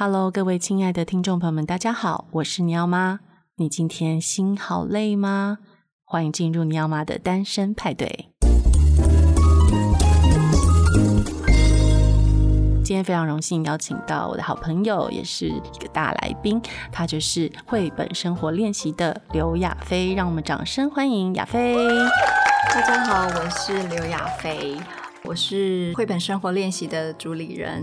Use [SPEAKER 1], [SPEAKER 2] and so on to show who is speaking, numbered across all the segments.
[SPEAKER 1] Hello，各位亲爱的听众朋友们，大家好，我是尼奥妈。你今天心好累吗？欢迎进入尼奥妈的单身派对。今天非常荣幸邀请到我的好朋友，也是一个大来宾，她就是绘本生活练习的刘雅菲。让我们掌声欢迎雅菲。
[SPEAKER 2] 大家好，我是刘雅菲。我是绘本生活练习的主理人，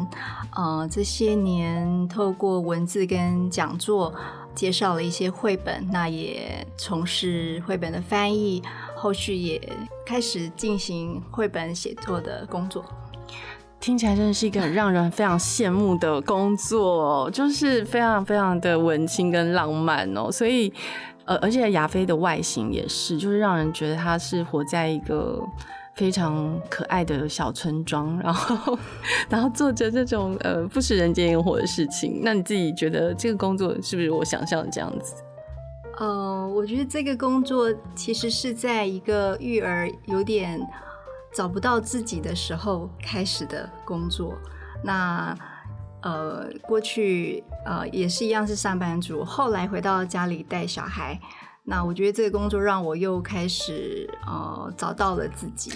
[SPEAKER 2] 呃，这些年透过文字跟讲座介绍了一些绘本，那也从事绘本的翻译，后续也开始进行绘本写作的工作。
[SPEAKER 1] 听起来真的是一个很让人非常羡慕的工作，就是非常非常的文青跟浪漫哦。所以，呃，而且雅菲的外形也是，就是让人觉得她是活在一个。非常可爱的小村庄，然后，然后做着这种呃不食人间烟火的事情。那你自己觉得这个工作是不是我想象的这样子？
[SPEAKER 2] 呃，我觉得这个工作其实是在一个育儿有点找不到自己的时候开始的工作。那呃，过去呃也是一样是上班族，后来回到家里带小孩。那我觉得这个工作让我又开始呃找到了自己，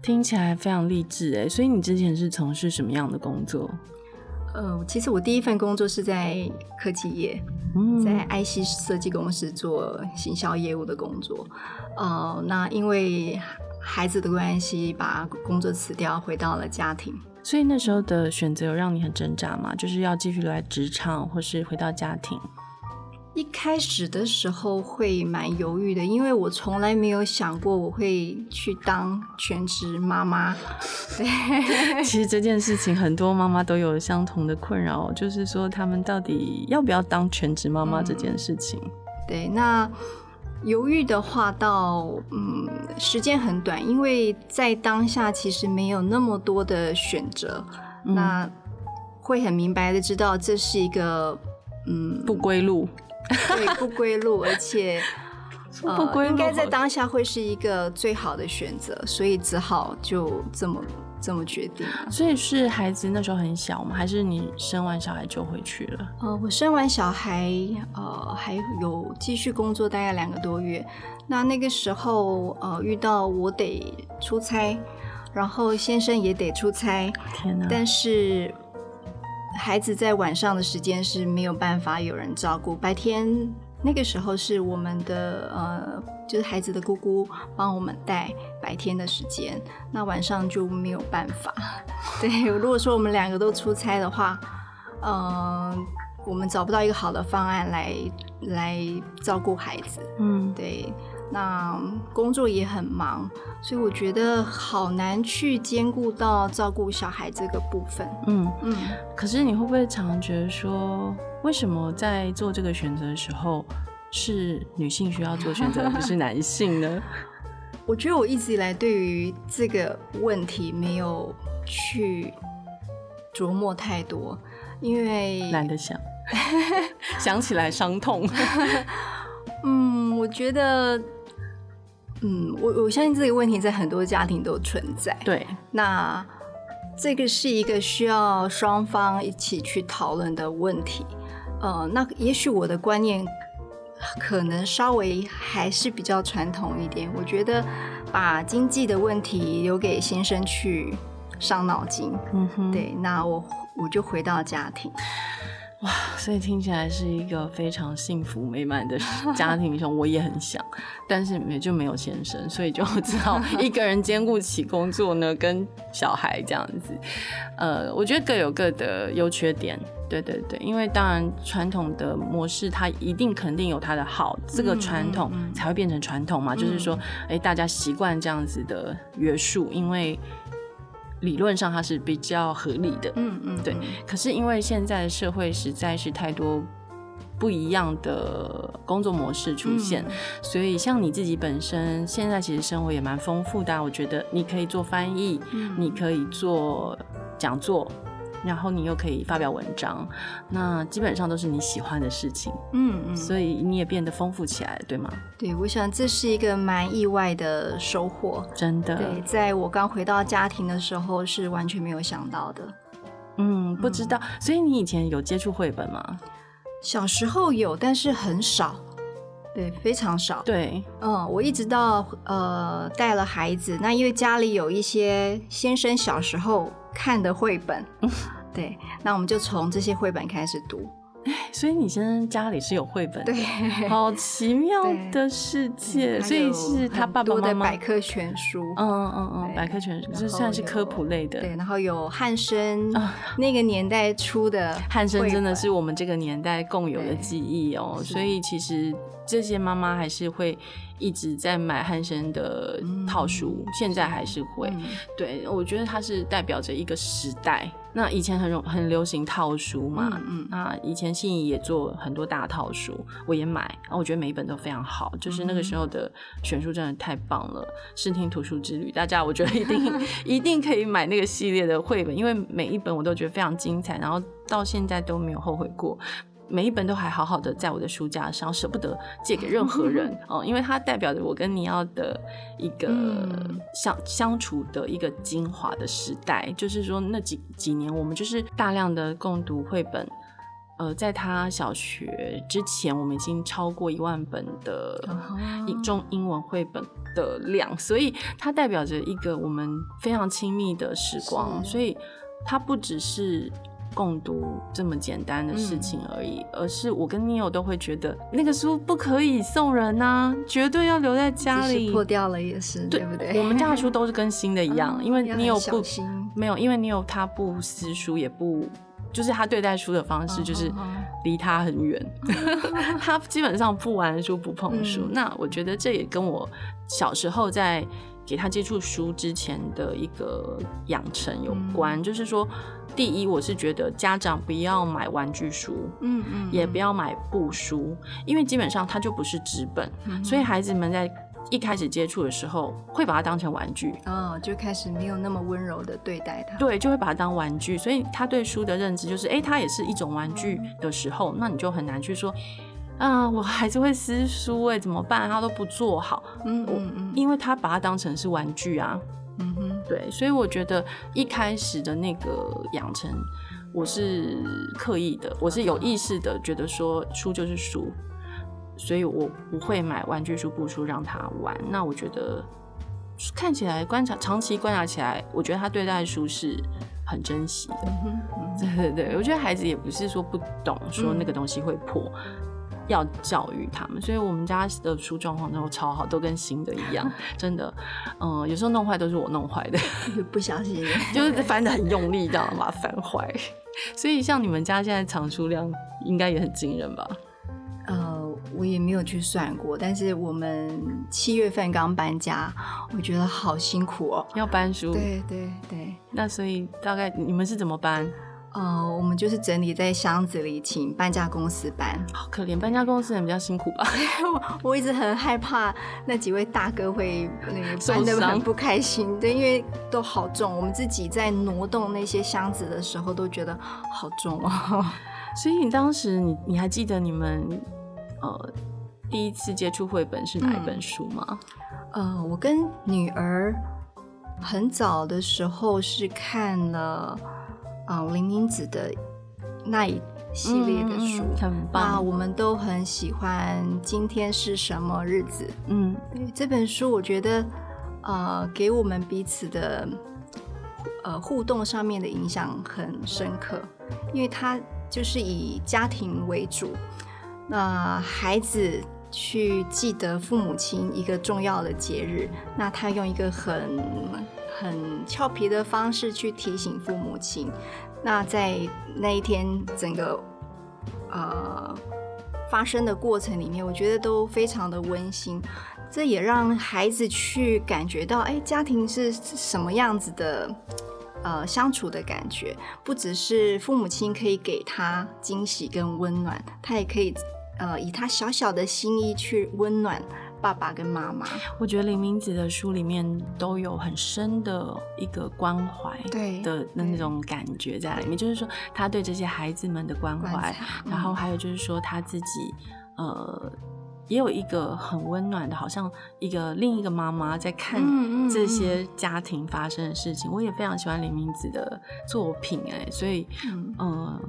[SPEAKER 1] 听起来非常励志哎。所以你之前是从事什么样的工作？
[SPEAKER 2] 呃，其实我第一份工作是在科技业，嗯、在 IC 设计公司做行销业务的工作。呃，那因为孩子的关系，把工作辞掉，回到了家庭。
[SPEAKER 1] 所以那时候的选择有让你很挣扎吗？就是要继续留在职场，或是回到家庭？
[SPEAKER 2] 一开始的时候会蛮犹豫的，因为我从来没有想过我会去当全职妈妈。对，
[SPEAKER 1] 其实这件事情很多妈妈都有相同的困扰，就是说他们到底要不要当全职妈妈这件事情。嗯、
[SPEAKER 2] 对，那犹豫的话到嗯时间很短，因为在当下其实没有那么多的选择，嗯、那会很明白的知道这是一个嗯
[SPEAKER 1] 不归路。
[SPEAKER 2] 对，不归路，而且 不归应该在当下会是一个最好的选择，所以只好就这么这么决定。
[SPEAKER 1] 所以是孩子那时候很小吗？还是你生完小孩就回去了？
[SPEAKER 2] 呃，我生完小孩，呃，还有继续工作大概两个多月。那那个时候，呃，遇到我得出差，然后先生也得出差，
[SPEAKER 1] 天哪！
[SPEAKER 2] 但是。孩子在晚上的时间是没有办法有人照顾，白天那个时候是我们的呃，就是孩子的姑姑帮我们带白天的时间，那晚上就没有办法。对，如果说我们两个都出差的话，嗯、呃，我们找不到一个好的方案来来照顾孩子。嗯，对。那工作也很忙，所以我觉得好难去兼顾到照顾小孩这个部分。嗯嗯。
[SPEAKER 1] 可是你会不会常常觉得说，为什么在做这个选择的时候是女性需要做选择，而不是男性呢？
[SPEAKER 2] 我觉得我一直以来对于这个问题没有去琢磨太多，因为
[SPEAKER 1] 懒得想，想起来伤痛。
[SPEAKER 2] 嗯，我觉得。嗯，我我相信这个问题在很多家庭都存在。
[SPEAKER 1] 对，
[SPEAKER 2] 那这个是一个需要双方一起去讨论的问题。呃，那也许我的观念可能稍微还是比较传统一点。我觉得把经济的问题留给先生去伤脑筋。嗯哼，对，那我我就回到家庭。
[SPEAKER 1] 哇，所以听起来是一个非常幸福美满的 家庭中，我也很想，但是也就没有先生，所以就 只好一个人兼顾起工作呢，跟小孩这样子。呃，我觉得各有各的优缺点，对对对，因为当然传统的模式它一定肯定有它的好，这个传统才会变成传统嘛，嗯、就是说，哎、欸，大家习惯这样子的约束，因为。理论上它是比较合理的，嗯嗯，对。可是因为现在的社会实在是太多不一样的工作模式出现，嗯、所以像你自己本身现在其实生活也蛮丰富的。我觉得你可以做翻译，嗯、你可以做讲座。然后你又可以发表文章，那基本上都是你喜欢的事情，嗯嗯，所以你也变得丰富起来了，对吗？
[SPEAKER 2] 对，我想这是一个蛮意外的收获，
[SPEAKER 1] 真的。
[SPEAKER 2] 对，在我刚回到家庭的时候是完全没有想到的。
[SPEAKER 1] 嗯，不知道。嗯、所以你以前有接触绘本吗？
[SPEAKER 2] 小时候有，但是很少。对，非常少。
[SPEAKER 1] 对，
[SPEAKER 2] 嗯，我一直到呃带了孩子，那因为家里有一些先生小时候看的绘本，对，那我们就从这些绘本开始读。
[SPEAKER 1] 所以你先生家里是有绘本，
[SPEAKER 2] 对，
[SPEAKER 1] 好奇妙的世界。所以是他爸爸妈妈
[SPEAKER 2] 的百科全书，
[SPEAKER 1] 嗯嗯嗯，百科全书就算是科普类的。
[SPEAKER 2] 对，然后有汉生 那个年代出的
[SPEAKER 1] 汉生，真的是我们这个年代共有的记忆哦。所以其实这些妈妈还是会。一直在买汉森的套书，嗯、现在还是会。嗯、对，我觉得它是代表着一个时代。那以前很很流行套书嘛，嗯，嗯那以前信谊也做很多大套书，我也买。我觉得每一本都非常好，就是那个时候的选书真的太棒了。视听图书之旅，大家我觉得一定 一定可以买那个系列的绘本，因为每一本我都觉得非常精彩，然后到现在都没有后悔过。每一本都还好好的在我的书架上，舍不得借给任何人 哦，因为它代表着我跟尼奥的一个相相处的一个精华的时代。就是说那几几年，我们就是大量的共读绘本。呃，在他小学之前，我们已经超过一万本的中英文绘本的量，所以它代表着一个我们非常亲密的时光。所以它不只是。共读这么简单的事情而已，嗯、而是我跟 Neo 都会觉得那个书不可以送人呐、啊，绝对要留在家里。
[SPEAKER 2] 破掉了也是，对，对不对？
[SPEAKER 1] 我们家的书都是跟新的 一样，嗯、因为 Neo 不没有，因为 Neo 他不撕书，也不就是他对待书的方式就是离他很远，嗯、他基本上不玩书不碰书。嗯、那我觉得这也跟我小时候在给他接触书之前的一个养成有关，嗯、就是说。第一，我是觉得家长不要买玩具书，嗯嗯，也不要买布书，因为基本上它就不是纸本，嗯、所以孩子们在一开始接触的时候会把它当成玩具，
[SPEAKER 2] 哦，就开始没有那么温柔的对待它，
[SPEAKER 1] 对，就会把它当玩具，所以他对书的认知就是，哎、欸，它也是一种玩具的时候，嗯、那你就很难去说，啊，我孩子会撕书，哎，怎么办？他都不做好，嗯嗯嗯，因为他把它当成是玩具啊。嗯哼，对，所以我觉得一开始的那个养成，我是刻意的，我是有意识的，觉得说书就是书，所以我不会买玩具书、布书让他玩。那我觉得看起来观察，长期观察起来，我觉得他对待书是很珍惜的。嗯，对对 对，我觉得孩子也不是说不懂，说那个东西会破。嗯要教育他们，所以我们家的书状况都超好，都跟新的一样，真的。嗯，有时候弄坏都是我弄坏的，
[SPEAKER 2] 不小心，
[SPEAKER 1] 就是翻的很用力，这样把它翻坏。所以像你们家现在藏书量应该也很惊人吧？
[SPEAKER 2] 呃，我也没有去算过，但是我们七月份刚搬家，我觉得好辛苦哦，
[SPEAKER 1] 要搬书。
[SPEAKER 2] 对对对，
[SPEAKER 1] 那所以大概你们是怎么搬？
[SPEAKER 2] 哦，uh, 我们就是整理在箱子里，请搬家公司搬。
[SPEAKER 1] 好可怜，搬家公司人比较辛苦吧？
[SPEAKER 2] 我 我一直很害怕那几位大哥会那个搬的很不开心，对，因为都好重。我们自己在挪动那些箱子的时候，都觉得好重哦。
[SPEAKER 1] 所以你当时你你还记得你们呃第一次接触绘本是哪一本书吗？
[SPEAKER 2] 嗯、呃，我跟女儿很早的时候是看了。啊，林明子的那一系列的书，
[SPEAKER 1] 嗯、很棒啊，
[SPEAKER 2] 我们都很喜欢。今天是什么日子？嗯，对，这本书，我觉得，呃，给我们彼此的呃互动上面的影响很深刻，因为它就是以家庭为主，那孩子去记得父母亲一个重要的节日，那他用一个很。很俏皮的方式去提醒父母亲，那在那一天整个呃发生的过程里面，我觉得都非常的温馨。这也让孩子去感觉到，哎，家庭是什么样子的，呃，相处的感觉，不只是父母亲可以给他惊喜跟温暖，他也可以呃以他小小的心意去温暖。爸爸跟妈妈，
[SPEAKER 1] 我觉得林明子的书里面都有很深的一个关怀，对的那种感觉在里面，就是说他对这些孩子们的关怀，嗯、然后还有就是说他自己，呃，也有一个很温暖的，好像一个另一个妈妈在看这些家庭发生的事情。嗯嗯嗯，我也非常喜欢林明子的作品，哎，所以，嗯、呃，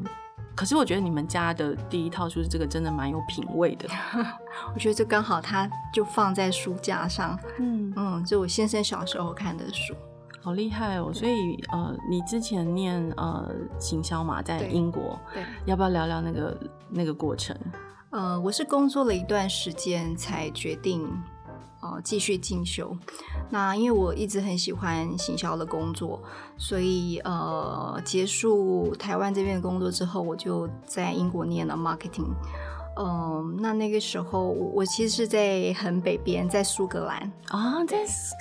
[SPEAKER 1] 可是我觉得你们家的第一套书这个真的蛮有品味的。
[SPEAKER 2] 我觉得这刚好，它就放在书架上，嗯嗯，就我先生小时候看的书，
[SPEAKER 1] 好厉害哦。所以，呃，你之前念呃行销嘛，在英国，对，对，要不要聊聊那个那个过程？
[SPEAKER 2] 呃，我是工作了一段时间才决定，呃，继续进修。那因为我一直很喜欢行销的工作，所以呃，结束台湾这边的工作之后，我就在英国念了 marketing。嗯、呃，那那个时候我其实是在很北边，在苏格兰
[SPEAKER 1] 啊，在苏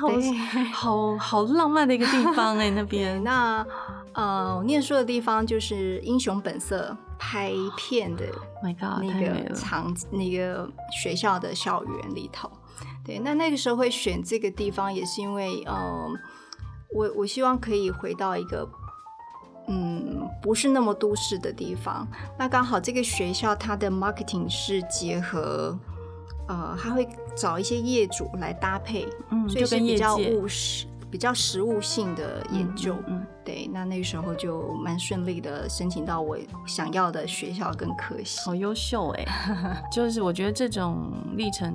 [SPEAKER 1] 格兰，好好 好浪漫的一个地方哎，那边。
[SPEAKER 2] 那呃，我念书的地方就是《英雄本色》。拍片的，My God，那个场，那个学校的校园里头，对，那那个时候会选这个地方，也是因为，呃，我我希望可以回到一个，嗯，不是那么都市的地方。那刚好这个学校它的 marketing 是结合，呃，他会找一些业主来搭配，嗯，所以是比较务实。比较实务性的研究，嗯，嗯，对，那那个时候就蛮顺利的申请到我想要的学校跟科系，
[SPEAKER 1] 好优秀哎，就是我觉得这种历程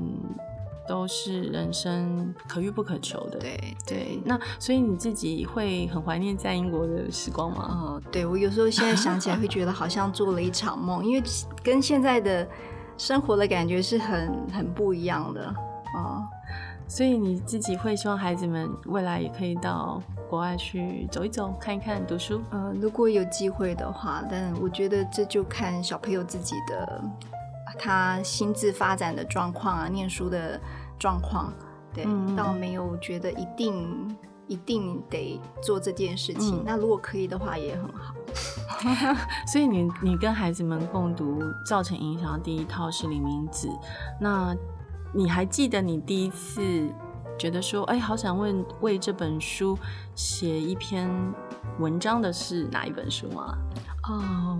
[SPEAKER 1] 都是人生可遇不可求的，对对，那所以你自己会很怀念在英国的时光吗？
[SPEAKER 2] 哦，对，我有时候现在想起来会觉得好像做了一场梦，因为跟现在的生活的感觉是很很不一样的哦。
[SPEAKER 1] 所以你自己会希望孩子们未来也可以到国外去走一走、看一看、读书？
[SPEAKER 2] 呃，如果有机会的话，但我觉得这就看小朋友自己的他心智发展的状况啊，念书的状况。对，嗯、倒没有觉得一定一定得做这件事情。嗯、那如果可以的话，也很好。
[SPEAKER 1] 所以你你跟孩子们共读造成影响的第一套是《李明子》，那。你还记得你第一次觉得说，哎，好想问为这本书写一篇文章的是哪一本书吗？
[SPEAKER 2] 哦，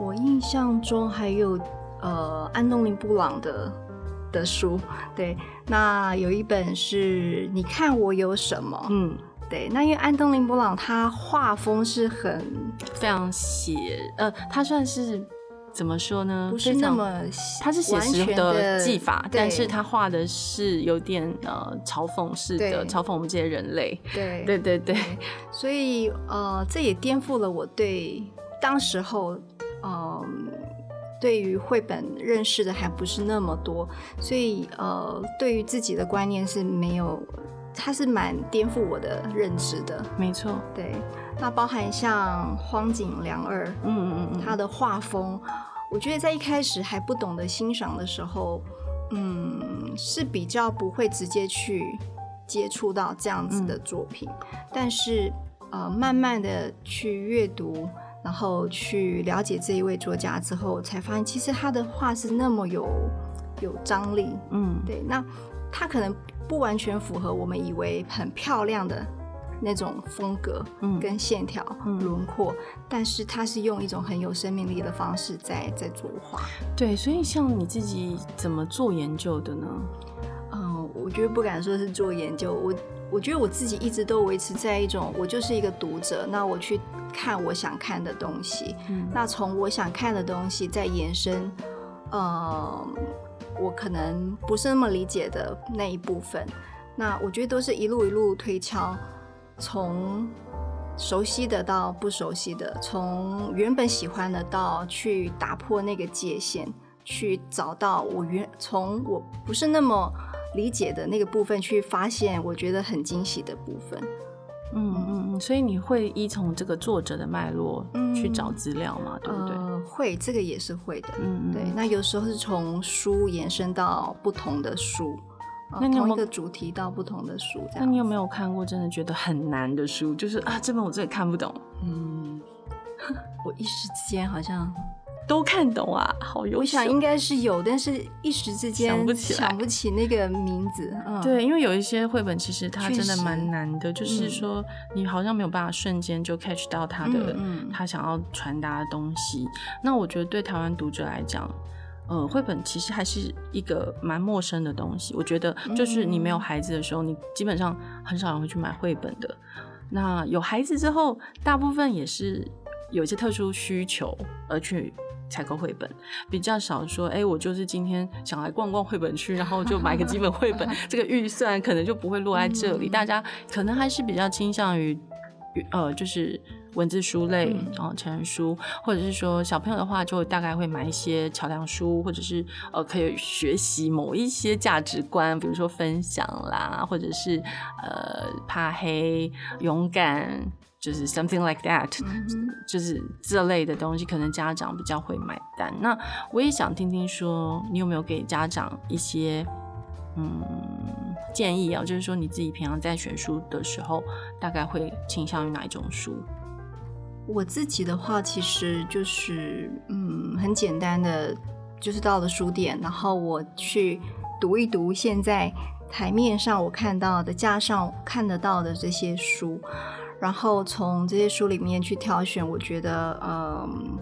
[SPEAKER 2] 我印象中还有呃安东尼布朗的的书，对，那有一本是你看我有什么，嗯，对，那因为安东尼布朗他画风是很
[SPEAKER 1] 非常写，呃，他算是。怎么说呢？
[SPEAKER 2] 不是那么，
[SPEAKER 1] 他是写实的技法，但是他画的是有点呃嘲讽式的，嘲讽我们这些人类。
[SPEAKER 2] 对
[SPEAKER 1] 对对对，
[SPEAKER 2] 所以呃，这也颠覆了我对当时候嗯、呃、对于绘本认识的还不是那么多，所以呃，对于自己的观念是没有，他是蛮颠覆我的认知的。
[SPEAKER 1] 没错，
[SPEAKER 2] 对。那包含像荒井良二，嗯嗯嗯，他的画风，我觉得在一开始还不懂得欣赏的时候，嗯，是比较不会直接去接触到这样子的作品。嗯、但是呃，慢慢的去阅读，然后去了解这一位作家之后，才发现其实他的画是那么有有张力。嗯，对。那他可能不完全符合我们以为很漂亮的。那种风格，跟线条、轮廓，但是他是用一种很有生命力的方式在在作画。
[SPEAKER 1] 对，所以像你自己怎么做研究的呢？
[SPEAKER 2] 嗯，我觉得不敢说是做研究，我我觉得我自己一直都维持在一种，我就是一个读者，那我去看我想看的东西，嗯、那从我想看的东西再延伸，嗯，我可能不是那么理解的那一部分，那我觉得都是一路一路推敲。从熟悉的到不熟悉的，从原本喜欢的到去打破那个界限，去找到我原从我不是那么理解的那个部分，去发现我觉得很惊喜的部分。
[SPEAKER 1] 嗯嗯嗯，所以你会依从这个作者的脉络去找资料吗？嗯、对不对？
[SPEAKER 2] 呃，会，这个也是会的。嗯嗯，对。那有时候是从书延伸到不同的书。那你有有同一个主题到不同的书？这样。
[SPEAKER 1] 那你有没有看过真的觉得很难的书？就是啊，这本我真的看不懂。
[SPEAKER 2] 嗯，我一时之间好像
[SPEAKER 1] 都看懂啊，好优秀。
[SPEAKER 2] 我想应该是有，但是一时之间
[SPEAKER 1] 想不起来，
[SPEAKER 2] 想不起那个名字。嗯，
[SPEAKER 1] 对，因为有一些绘本其实它真的蛮难的，就是说你好像没有办法瞬间就 catch 到他的他想要传达的东西。那我觉得对台湾读者来讲。呃，绘本其实还是一个蛮陌生的东西。我觉得，就是你没有孩子的时候，你基本上很少人会去买绘本的。那有孩子之后，大部分也是有一些特殊需求而去采购绘本，比较少说，哎、欸，我就是今天想来逛逛绘本区，然后就买个几本绘本，这个预算可能就不会落在这里。大家可能还是比较倾向于。呃，就是文字书类，然后成人书，或者是说小朋友的话，就大概会买一些桥梁书，或者是呃，可以学习某一些价值观，比如说分享啦，或者是呃，怕黑、勇敢，就是 something like that，嗯，就是这类的东西，可能家长比较会买单。那我也想听听说，你有没有给家长一些嗯。建议啊，就是说你自己平常在选书的时候，大概会倾向于哪一种书？
[SPEAKER 2] 我自己的话，其实就是嗯，很简单的，就是到了书店，然后我去读一读现在台面上我看到的、架上看得到的这些书，然后从这些书里面去挑选，我觉得嗯。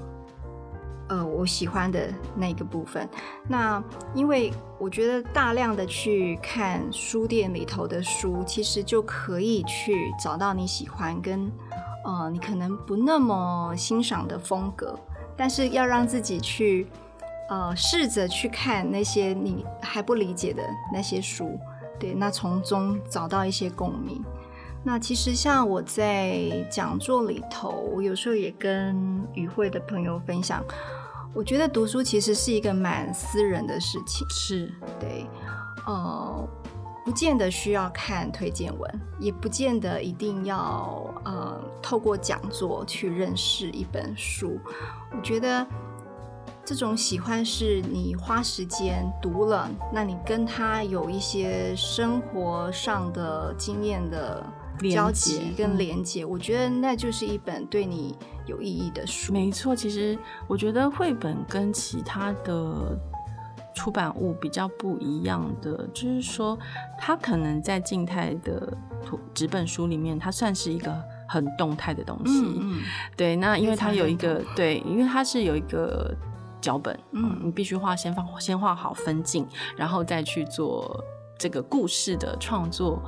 [SPEAKER 2] 呃，我喜欢的那个部分。那因为我觉得大量的去看书店里头的书，其实就可以去找到你喜欢跟呃你可能不那么欣赏的风格。但是要让自己去呃试着去看那些你还不理解的那些书，对，那从中找到一些共鸣。那其实像我在讲座里头，我有时候也跟与会的朋友分享。我觉得读书其实是一个蛮私人的事情，
[SPEAKER 1] 是
[SPEAKER 2] 对，呃，不见得需要看推荐文，也不见得一定要呃透过讲座去认识一本书。我觉得这种喜欢是你花时间读了，那你跟他有一些生活上的经验的交集跟连接，我觉得那就是一本对你有意义的书。
[SPEAKER 1] 没错，其实我觉得绘本跟其他的出版物比较不一样的，就是说它可能在静态的纸本书里面，它算是一个很动态的东西。嗯，嗯，对，那因为它有一个对，因为它是有一个脚本，嗯，你必须画先放先画好分镜，然后再去做这个故事的创作。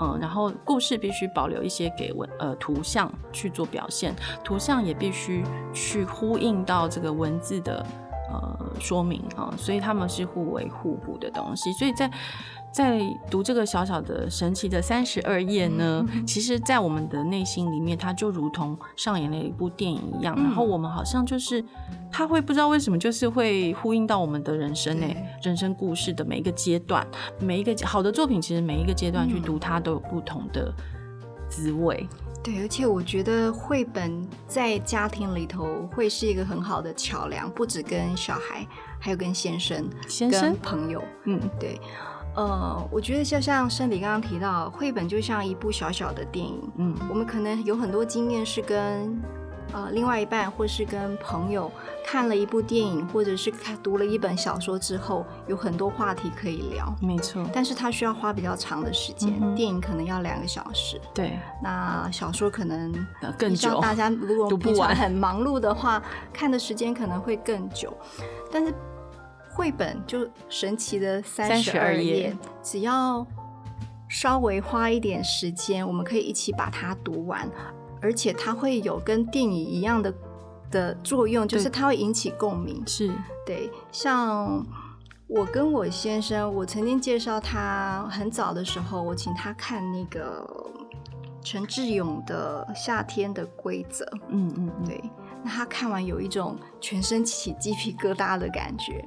[SPEAKER 1] 嗯，然后故事必须保留一些给文呃图像去做表现，图像也必须去呼应到这个文字的呃说明啊，所以他们是互为互补的东西，所以在。在读这个小小的神奇的三十二页呢，嗯、其实，在我们的内心里面，它就如同上演了一部电影一样。嗯、然后我们好像就是，它会不知道为什么，就是会呼应到我们的人生诶，人生故事的每一个阶段，每一个好的作品，其实每一个阶段去读它都有不同的滋味。
[SPEAKER 2] 对，而且我觉得绘本在家庭里头会是一个很好的桥梁，不止跟小孩，还有跟先生、
[SPEAKER 1] 先生
[SPEAKER 2] 跟朋友，嗯，对。呃，我觉得就像升理刚刚提到，绘本就像一部小小的电影。嗯，我们可能有很多经验是跟呃另外一半，或是跟朋友看了一部电影，或者是看读了一本小说之后，有很多话题可以聊。
[SPEAKER 1] 没错，
[SPEAKER 2] 但是它需要花比较长的时间，嗯、电影可能要两个小时。
[SPEAKER 1] 对，
[SPEAKER 2] 那小说可能
[SPEAKER 1] 更久。
[SPEAKER 2] 大家如果读不完很忙碌的话，看的时间可能会更久，但是。绘本就神奇的三十二页，只要稍微花一点时间，我们可以一起把它读完，而且它会有跟电影一样的的作用，就是它会引起共鸣。是对，像我跟我先生，我曾经介绍他很早的时候，我请他看那个陈志勇的《夏天的规则》。嗯嗯，对，那他看完有一种全身起鸡皮疙瘩的感觉。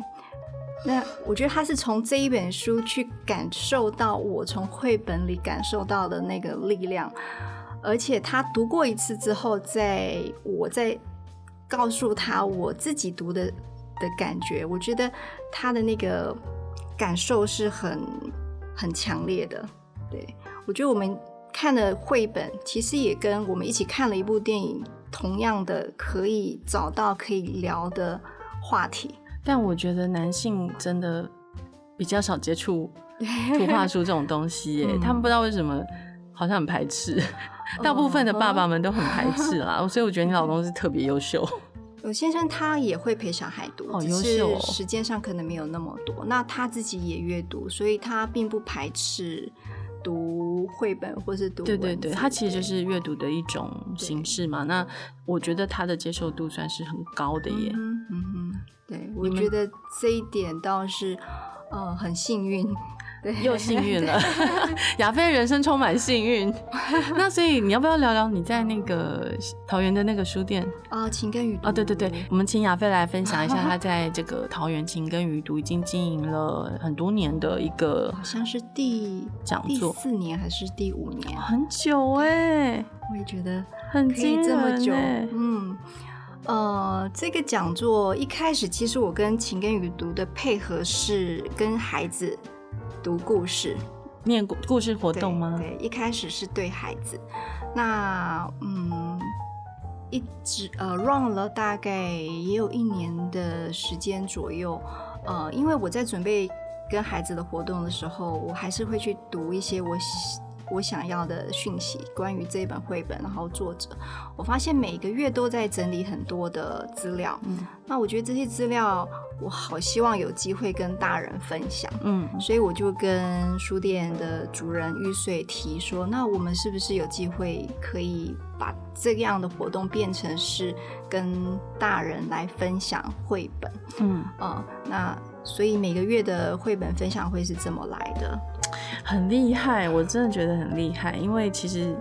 [SPEAKER 2] 那我觉得他是从这一本书去感受到我从绘本里感受到的那个力量，而且他读过一次之后，在我再告诉他我自己读的的感觉，我觉得他的那个感受是很很强烈的。对，我觉得我们看的绘本，其实也跟我们一起看了一部电影，同样的可以找到可以聊的话题。
[SPEAKER 1] 但我觉得男性真的比较少接触 图画书这种东西耶，他们不知道为什么好像很排斥，大部分的爸爸们都很排斥啦，所以我觉得你老公是特别优秀。
[SPEAKER 2] 我先生他也会陪小孩
[SPEAKER 1] 读，
[SPEAKER 2] 只是时间上可能没有那么多。那他自己也阅读，所以他并不排斥读绘本或是读。
[SPEAKER 1] 对对对，他其实就是阅读的一种形式嘛。那我觉得他的接受度算是很高的耶。
[SPEAKER 2] 嗯嗯嗯，对，我觉得这一点倒是呃很幸运。对
[SPEAKER 1] 又幸运了，亚飞人生充满幸运。那所以你要不要聊聊你在那个桃园的那个书店
[SPEAKER 2] 啊？晴耕雨读
[SPEAKER 1] 啊，对对对，我们请亚飞来分享一下，他在这个桃园晴耕雨读已经经营了很多年的一个，
[SPEAKER 2] 好像是第
[SPEAKER 1] 讲座
[SPEAKER 2] 第四年还是第五年，
[SPEAKER 1] 很久哎、欸，
[SPEAKER 2] 我也觉得
[SPEAKER 1] 很可以这么久。
[SPEAKER 2] 嗯，呃，这个讲座一开始其实我跟晴耕雨读的配合是跟孩子。读故事，
[SPEAKER 1] 念故故事活动吗？
[SPEAKER 2] 对，对，一开始是对孩子。那嗯，一直呃 run 了大概也有一年的时间左右。呃，因为我在准备跟孩子的活动的时候，我还是会去读一些我我想要的讯息，关于这一本绘本，然后作者，我发现每个月都在整理很多的资料。嗯，那我觉得这些资料。我好希望有机会跟大人分享，嗯，所以我就跟书店的主人玉穗提说，那我们是不是有机会可以把这样的活动变成是跟大人来分享绘本？嗯，嗯，那所以每个月的绘本分享会是这么来的，
[SPEAKER 1] 很厉害，我真的觉得很厉害，因为其实。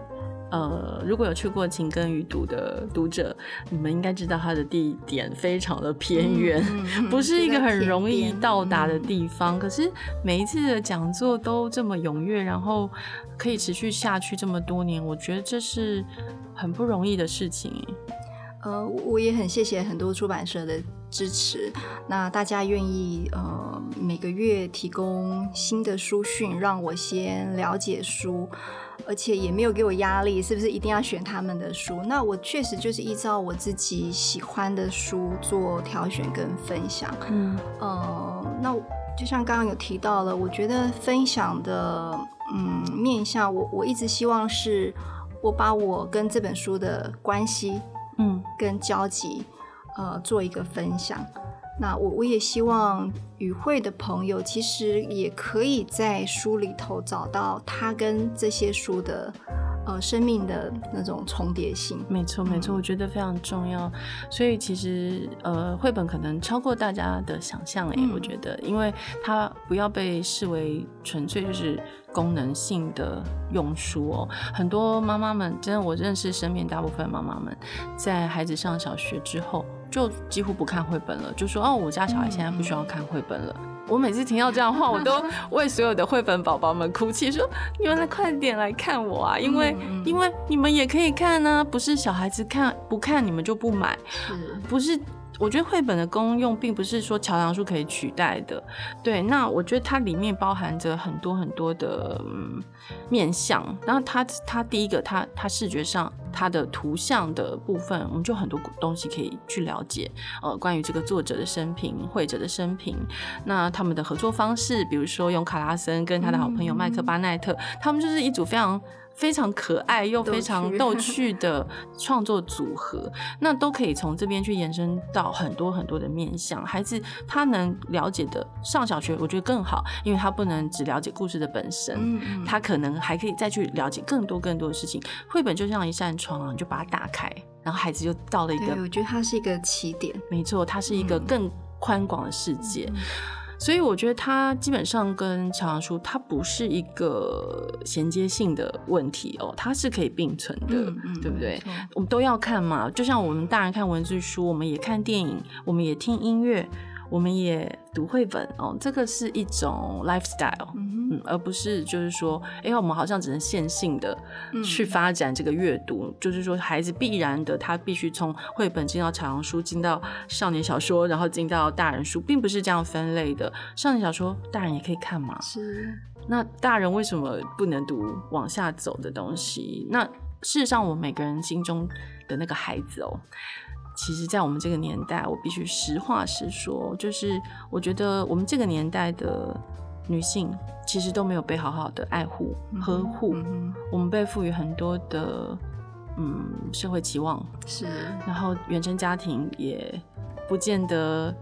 [SPEAKER 1] 呃，如果有去过晴耕雨读的读者，你们应该知道它的地点非常的偏远，嗯、不是一个很容易到达的地方。可是每一次的讲座都这么踊跃，然后可以持续下去这么多年，我觉得这是很不容易的事情。
[SPEAKER 2] 呃，我也很谢谢很多出版社的支持，那大家愿意呃每个月提供新的书讯，让我先了解书。而且也没有给我压力，是不是一定要选他们的书？那我确实就是依照我自己喜欢的书做挑选跟分享。嗯，呃，那就像刚刚有提到了，我觉得分享的嗯面向，我我一直希望是我把我跟这本书的关系，嗯，跟交集，呃，做一个分享。那我我也希望与会的朋友，其实也可以在书里头找到他跟这些书的呃生命的那种重叠性。
[SPEAKER 1] 没错，没错，我觉得非常重要。所以其实呃，绘本可能超过大家的想象哎，嗯、我觉得，因为它不要被视为纯粹就是功能性的用书哦。很多妈妈们，真的我认识身边大部分妈妈们，在孩子上小学之后。就几乎不看绘本了，就说哦，我家小孩现在不需要看绘本了。嗯、我每次听到这样的话，我都 为所有的绘本宝宝们哭泣，说你们来快点来看我啊，因为、嗯、因为你们也可以看呢、啊，不是小孩子看不看你们就不买，是不是？我觉得绘本的功用并不是说桥梁书可以取代的，对。那我觉得它里面包含着很多很多的、嗯、面向，然后它它第一个它它视觉上它的图像的部分，我们就很多东西可以去了解，呃，关于这个作者的生平、绘者的生平，那他们的合作方式，比如说用卡拉森跟他的好朋友麦克巴奈特，嗯、他们就是一组非常。非常可爱又非常逗 趣的创作组合，那都可以从这边去延伸到很多很多的面向。孩子他能了解的，上小学我觉得更好，因为他不能只了解故事的本身，嗯嗯，他可能还可以再去了解更多更多的事情。绘本就像一扇窗啊，你就把它打开，然后孩子就到了一个，
[SPEAKER 2] 我觉得它是一个起点，
[SPEAKER 1] 没错，它是一个更宽广的世界。嗯所以我觉得它基本上跟桥梁书，它不是一个衔接性的问题哦，它是可以并存的，嗯嗯、对不对？嗯、我们都要看嘛，就像我们大人看文字书，我们也看电影，我们也听音乐。我们也读绘本哦，这个是一种 lifestyle，嗯，嗯，而不是就是说，哎，我们好像只能线性的去发展这个阅读，嗯、就是说，孩子必然的他必须从绘本进到桥梁书，进到少年小说，然后进到大人书，并不是这样分类的。少年小说大人也可以看嘛，
[SPEAKER 2] 是。
[SPEAKER 1] 那大人为什么不能读往下走的东西？那事实上，我们每个人心中的那个孩子哦。其实，在我们这个年代，我必须实话实说，就是我觉得我们这个年代的女性，其实都没有被好好的爱护、呵护。嗯、我们被赋予很多的嗯社会期望
[SPEAKER 2] 是，
[SPEAKER 1] 然后原生家庭也不见得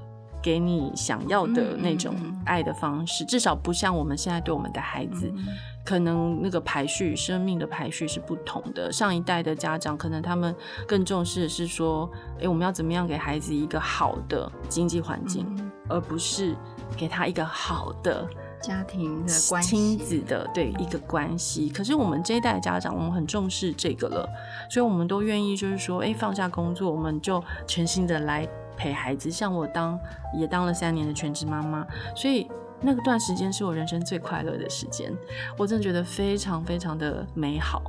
[SPEAKER 1] 给你想要的那种爱的方式，至少不像我们现在对我们的孩子。嗯可能那个排序，生命的排序是不同的。上一代的家长，可能他们更重视的是说，哎，我们要怎么样给孩子一个好的经济环境，嗯、而不是给他一个好的
[SPEAKER 2] 家庭的关系、
[SPEAKER 1] 亲子的对一个关系。可是我们这一代的家长，我们很重视这个了，所以我们都愿意就是说，哎，放下工作，我们就全心的来陪孩子。像我当也当了三年的全职妈妈，所以。那个段时间是我人生最快乐的时间，我真的觉得非常非常的美好。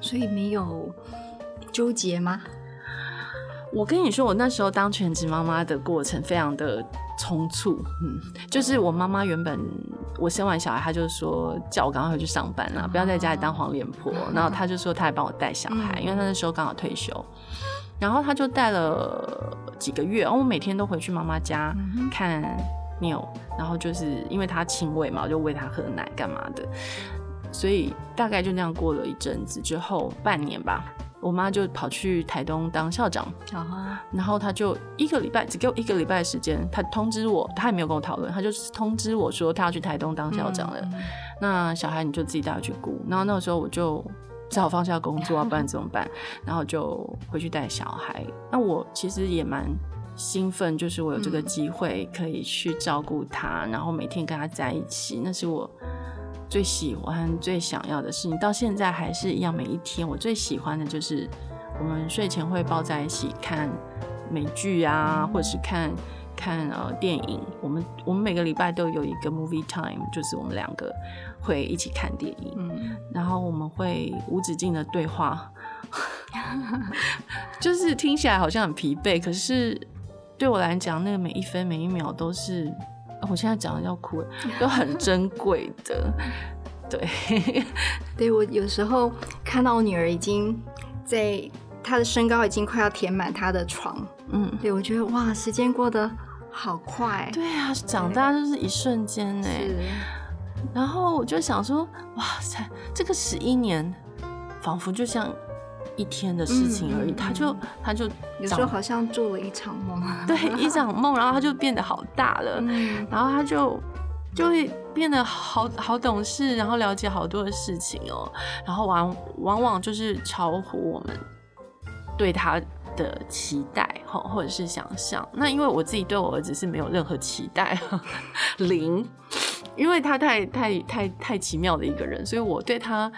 [SPEAKER 2] 所以没有纠结吗？
[SPEAKER 1] 我跟你说，我那时候当全职妈妈的过程非常的匆促，嗯，就是我妈妈原本我生完小孩，她就说叫我赶快回去上班了，不要在家里当黄脸婆。然后她就说她还帮我带小孩，因为她那时候刚好退休。然后她就带了几个月，然后我每天都回去妈妈家看。妞，然后就是因为他亲喂嘛，我就喂他喝奶干嘛的，所以大概就那样过了一阵子之后，半年吧，我妈就跑去台东当校长，uh. 然后他就一个礼拜只给我一个礼拜的时间，他通知我，他也没有跟我讨论，他就通知我说他要去台东当校长了，那小孩你就自己带回去顾，然后那个时候我就只好放下工作啊，不然怎么办？然后就回去带小孩，那我其实也蛮。兴奋就是我有这个机会可以去照顾他，嗯、然后每天跟他在一起，那是我最喜欢、最想要的事情。到现在还是一样，每一天我最喜欢的就是我们睡前会抱在一起看美剧啊，嗯、或者是看看呃电影。我们我们每个礼拜都有一个 movie time，就是我们两个会一起看电影，嗯、然后我们会无止境的对话，就是听起来好像很疲惫，可是。对我来讲，那个每一分每一秒都是，我现在讲的要哭了，都很 珍贵的。对，
[SPEAKER 2] 对我有时候看到我女儿已经在她的身高已经快要填满她的床，嗯，对我觉得哇，时间过得好快。
[SPEAKER 1] 对啊，长大就是一瞬间哎。是。然后我就想说，哇塞，这个十一年，仿佛就像。一天的事情而已，他就他就
[SPEAKER 2] 有时候好像做了一场梦，
[SPEAKER 1] 对，一场梦，然后他就变得好大了，嗯、然后他就就会变得好好懂事，然后了解好多的事情哦，然后往往往就是超乎我们对他的期待或者是想象。那因为我自己对我儿子是没有任何期待，零，因为他太太太太奇妙的一个人，所以我对他。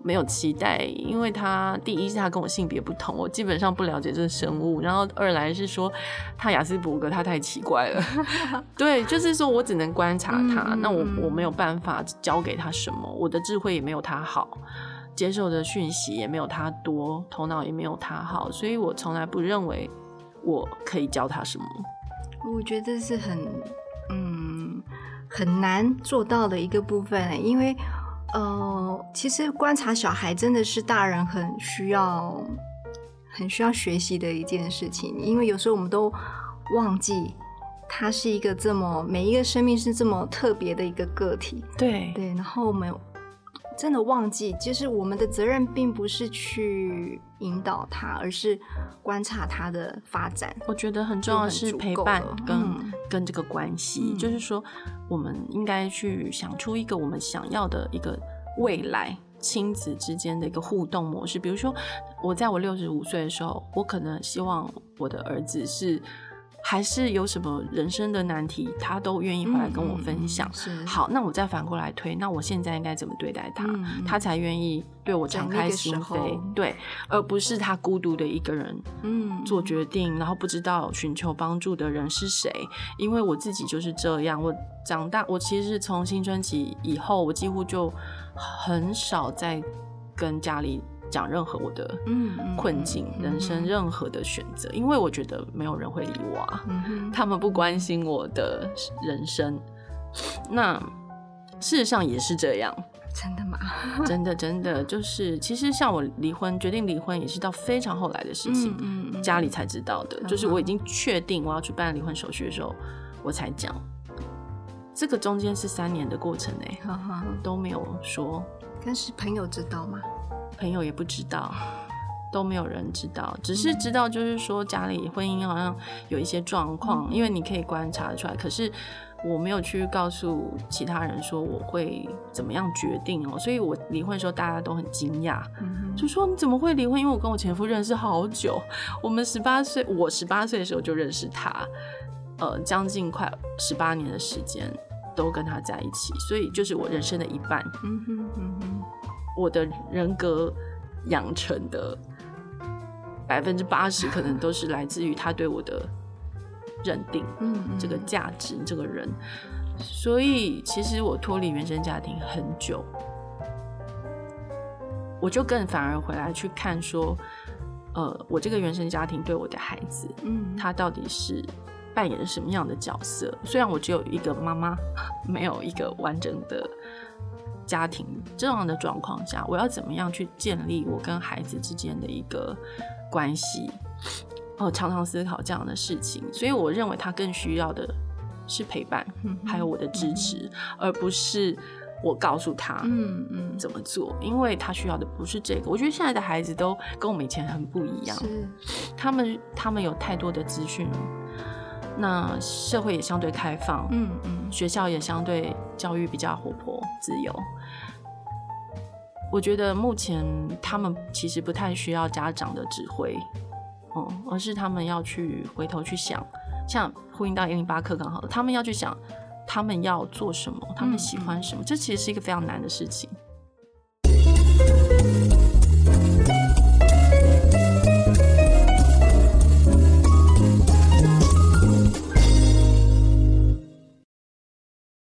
[SPEAKER 1] 没有期待，因为他第一是他跟我性别不同，我基本上不了解这个生物。然后二来是说他雅斯伯格，他太奇怪了。对，就是说我只能观察他，那我我没有办法教给他什么，我的智慧也没有他好，接受的讯息也没有他多，头脑也没有他好，所以我从来不认为我可以教他什么。
[SPEAKER 2] 我觉得是很嗯很难做到的一个部分，因为。呃，其实观察小孩真的是大人很需要、很需要学习的一件事情，因为有时候我们都忘记他是一个这么每一个生命是这么特别的一个个体。
[SPEAKER 1] 对
[SPEAKER 2] 对，然后我们真的忘记，就是我们的责任并不是去引导他，而是观察他的发展。
[SPEAKER 1] 我觉得很重要的是陪伴跟、嗯、跟这个关系，嗯、就是说。我们应该去想出一个我们想要的一个未来亲子之间的一个互动模式。比如说，我在我六十五岁的时候，我可能希望我的儿子是还是有什么人生的难题，他都愿意回来跟我分享。好，那我再反过来推，那我现在应该怎么对待他，嗯、他才愿意对我敞开心扉？对，而不是他孤独的一个人，嗯，做决定，然后不知道寻求帮助的人是谁。因为我自己就是这样，我。长大，我其实是从青春期以后，我几乎就很少再跟家里讲任何我的困境、嗯嗯嗯、人生任何的选择，因为我觉得没有人会理我啊，嗯、他们不关心我的人生。那事实上也是这样，
[SPEAKER 2] 真的吗？
[SPEAKER 1] 真的真的就是，其实像我离婚，决定离婚也是到非常后来的事情，家里才知道的，嗯、就是我已经确定我要去办离婚手续的时候，我才讲。这个中间是三年的过程哎，呵呵都没有说。
[SPEAKER 2] 但是朋友知道吗？
[SPEAKER 1] 朋友也不知道。都没有人知道，只是知道就是说家里婚姻好像有一些状况，因为你可以观察出来。可是我没有去告诉其他人说我会怎么样决定哦，所以我离婚的时候大家都很惊讶，就说你怎么会离婚？因为我跟我前夫认识好久，我们十八岁，我十八岁的时候就认识他，呃，将近快十八年的时间都跟他在一起，所以就是我人生的一半。嗯哼嗯哼，我的人格养成的。百分之八十可能都是来自于他对我的认定，嗯，嗯，这个价值，这个人，所以其实我脱离原生家庭很久，我就更反而回来去看说，呃，我这个原生家庭对我的孩子，嗯，他到底是扮演什么样的角色？虽然我只有一个妈妈，没有一个完整的家庭，这样的状况下，我要怎么样去建立我跟孩子之间的一个关系，哦，常常思考这样的事情，所以我认为他更需要的是陪伴，还有我的支持，而不是我告诉他，嗯嗯，怎么做，因为他需要的不是这个。我觉得现在的孩子都跟我们以前很不一样，他们他们有太多的资讯，那社会也相对开放，嗯嗯，学校也相对教育比较活泼自由。我觉得目前他们其实不太需要家长的指挥，嗯，而是他们要去回头去想，像呼应到一零八课刚好，他们要去想他们要做什么，他们喜欢什么，嗯，这其实是一个非常难的事情。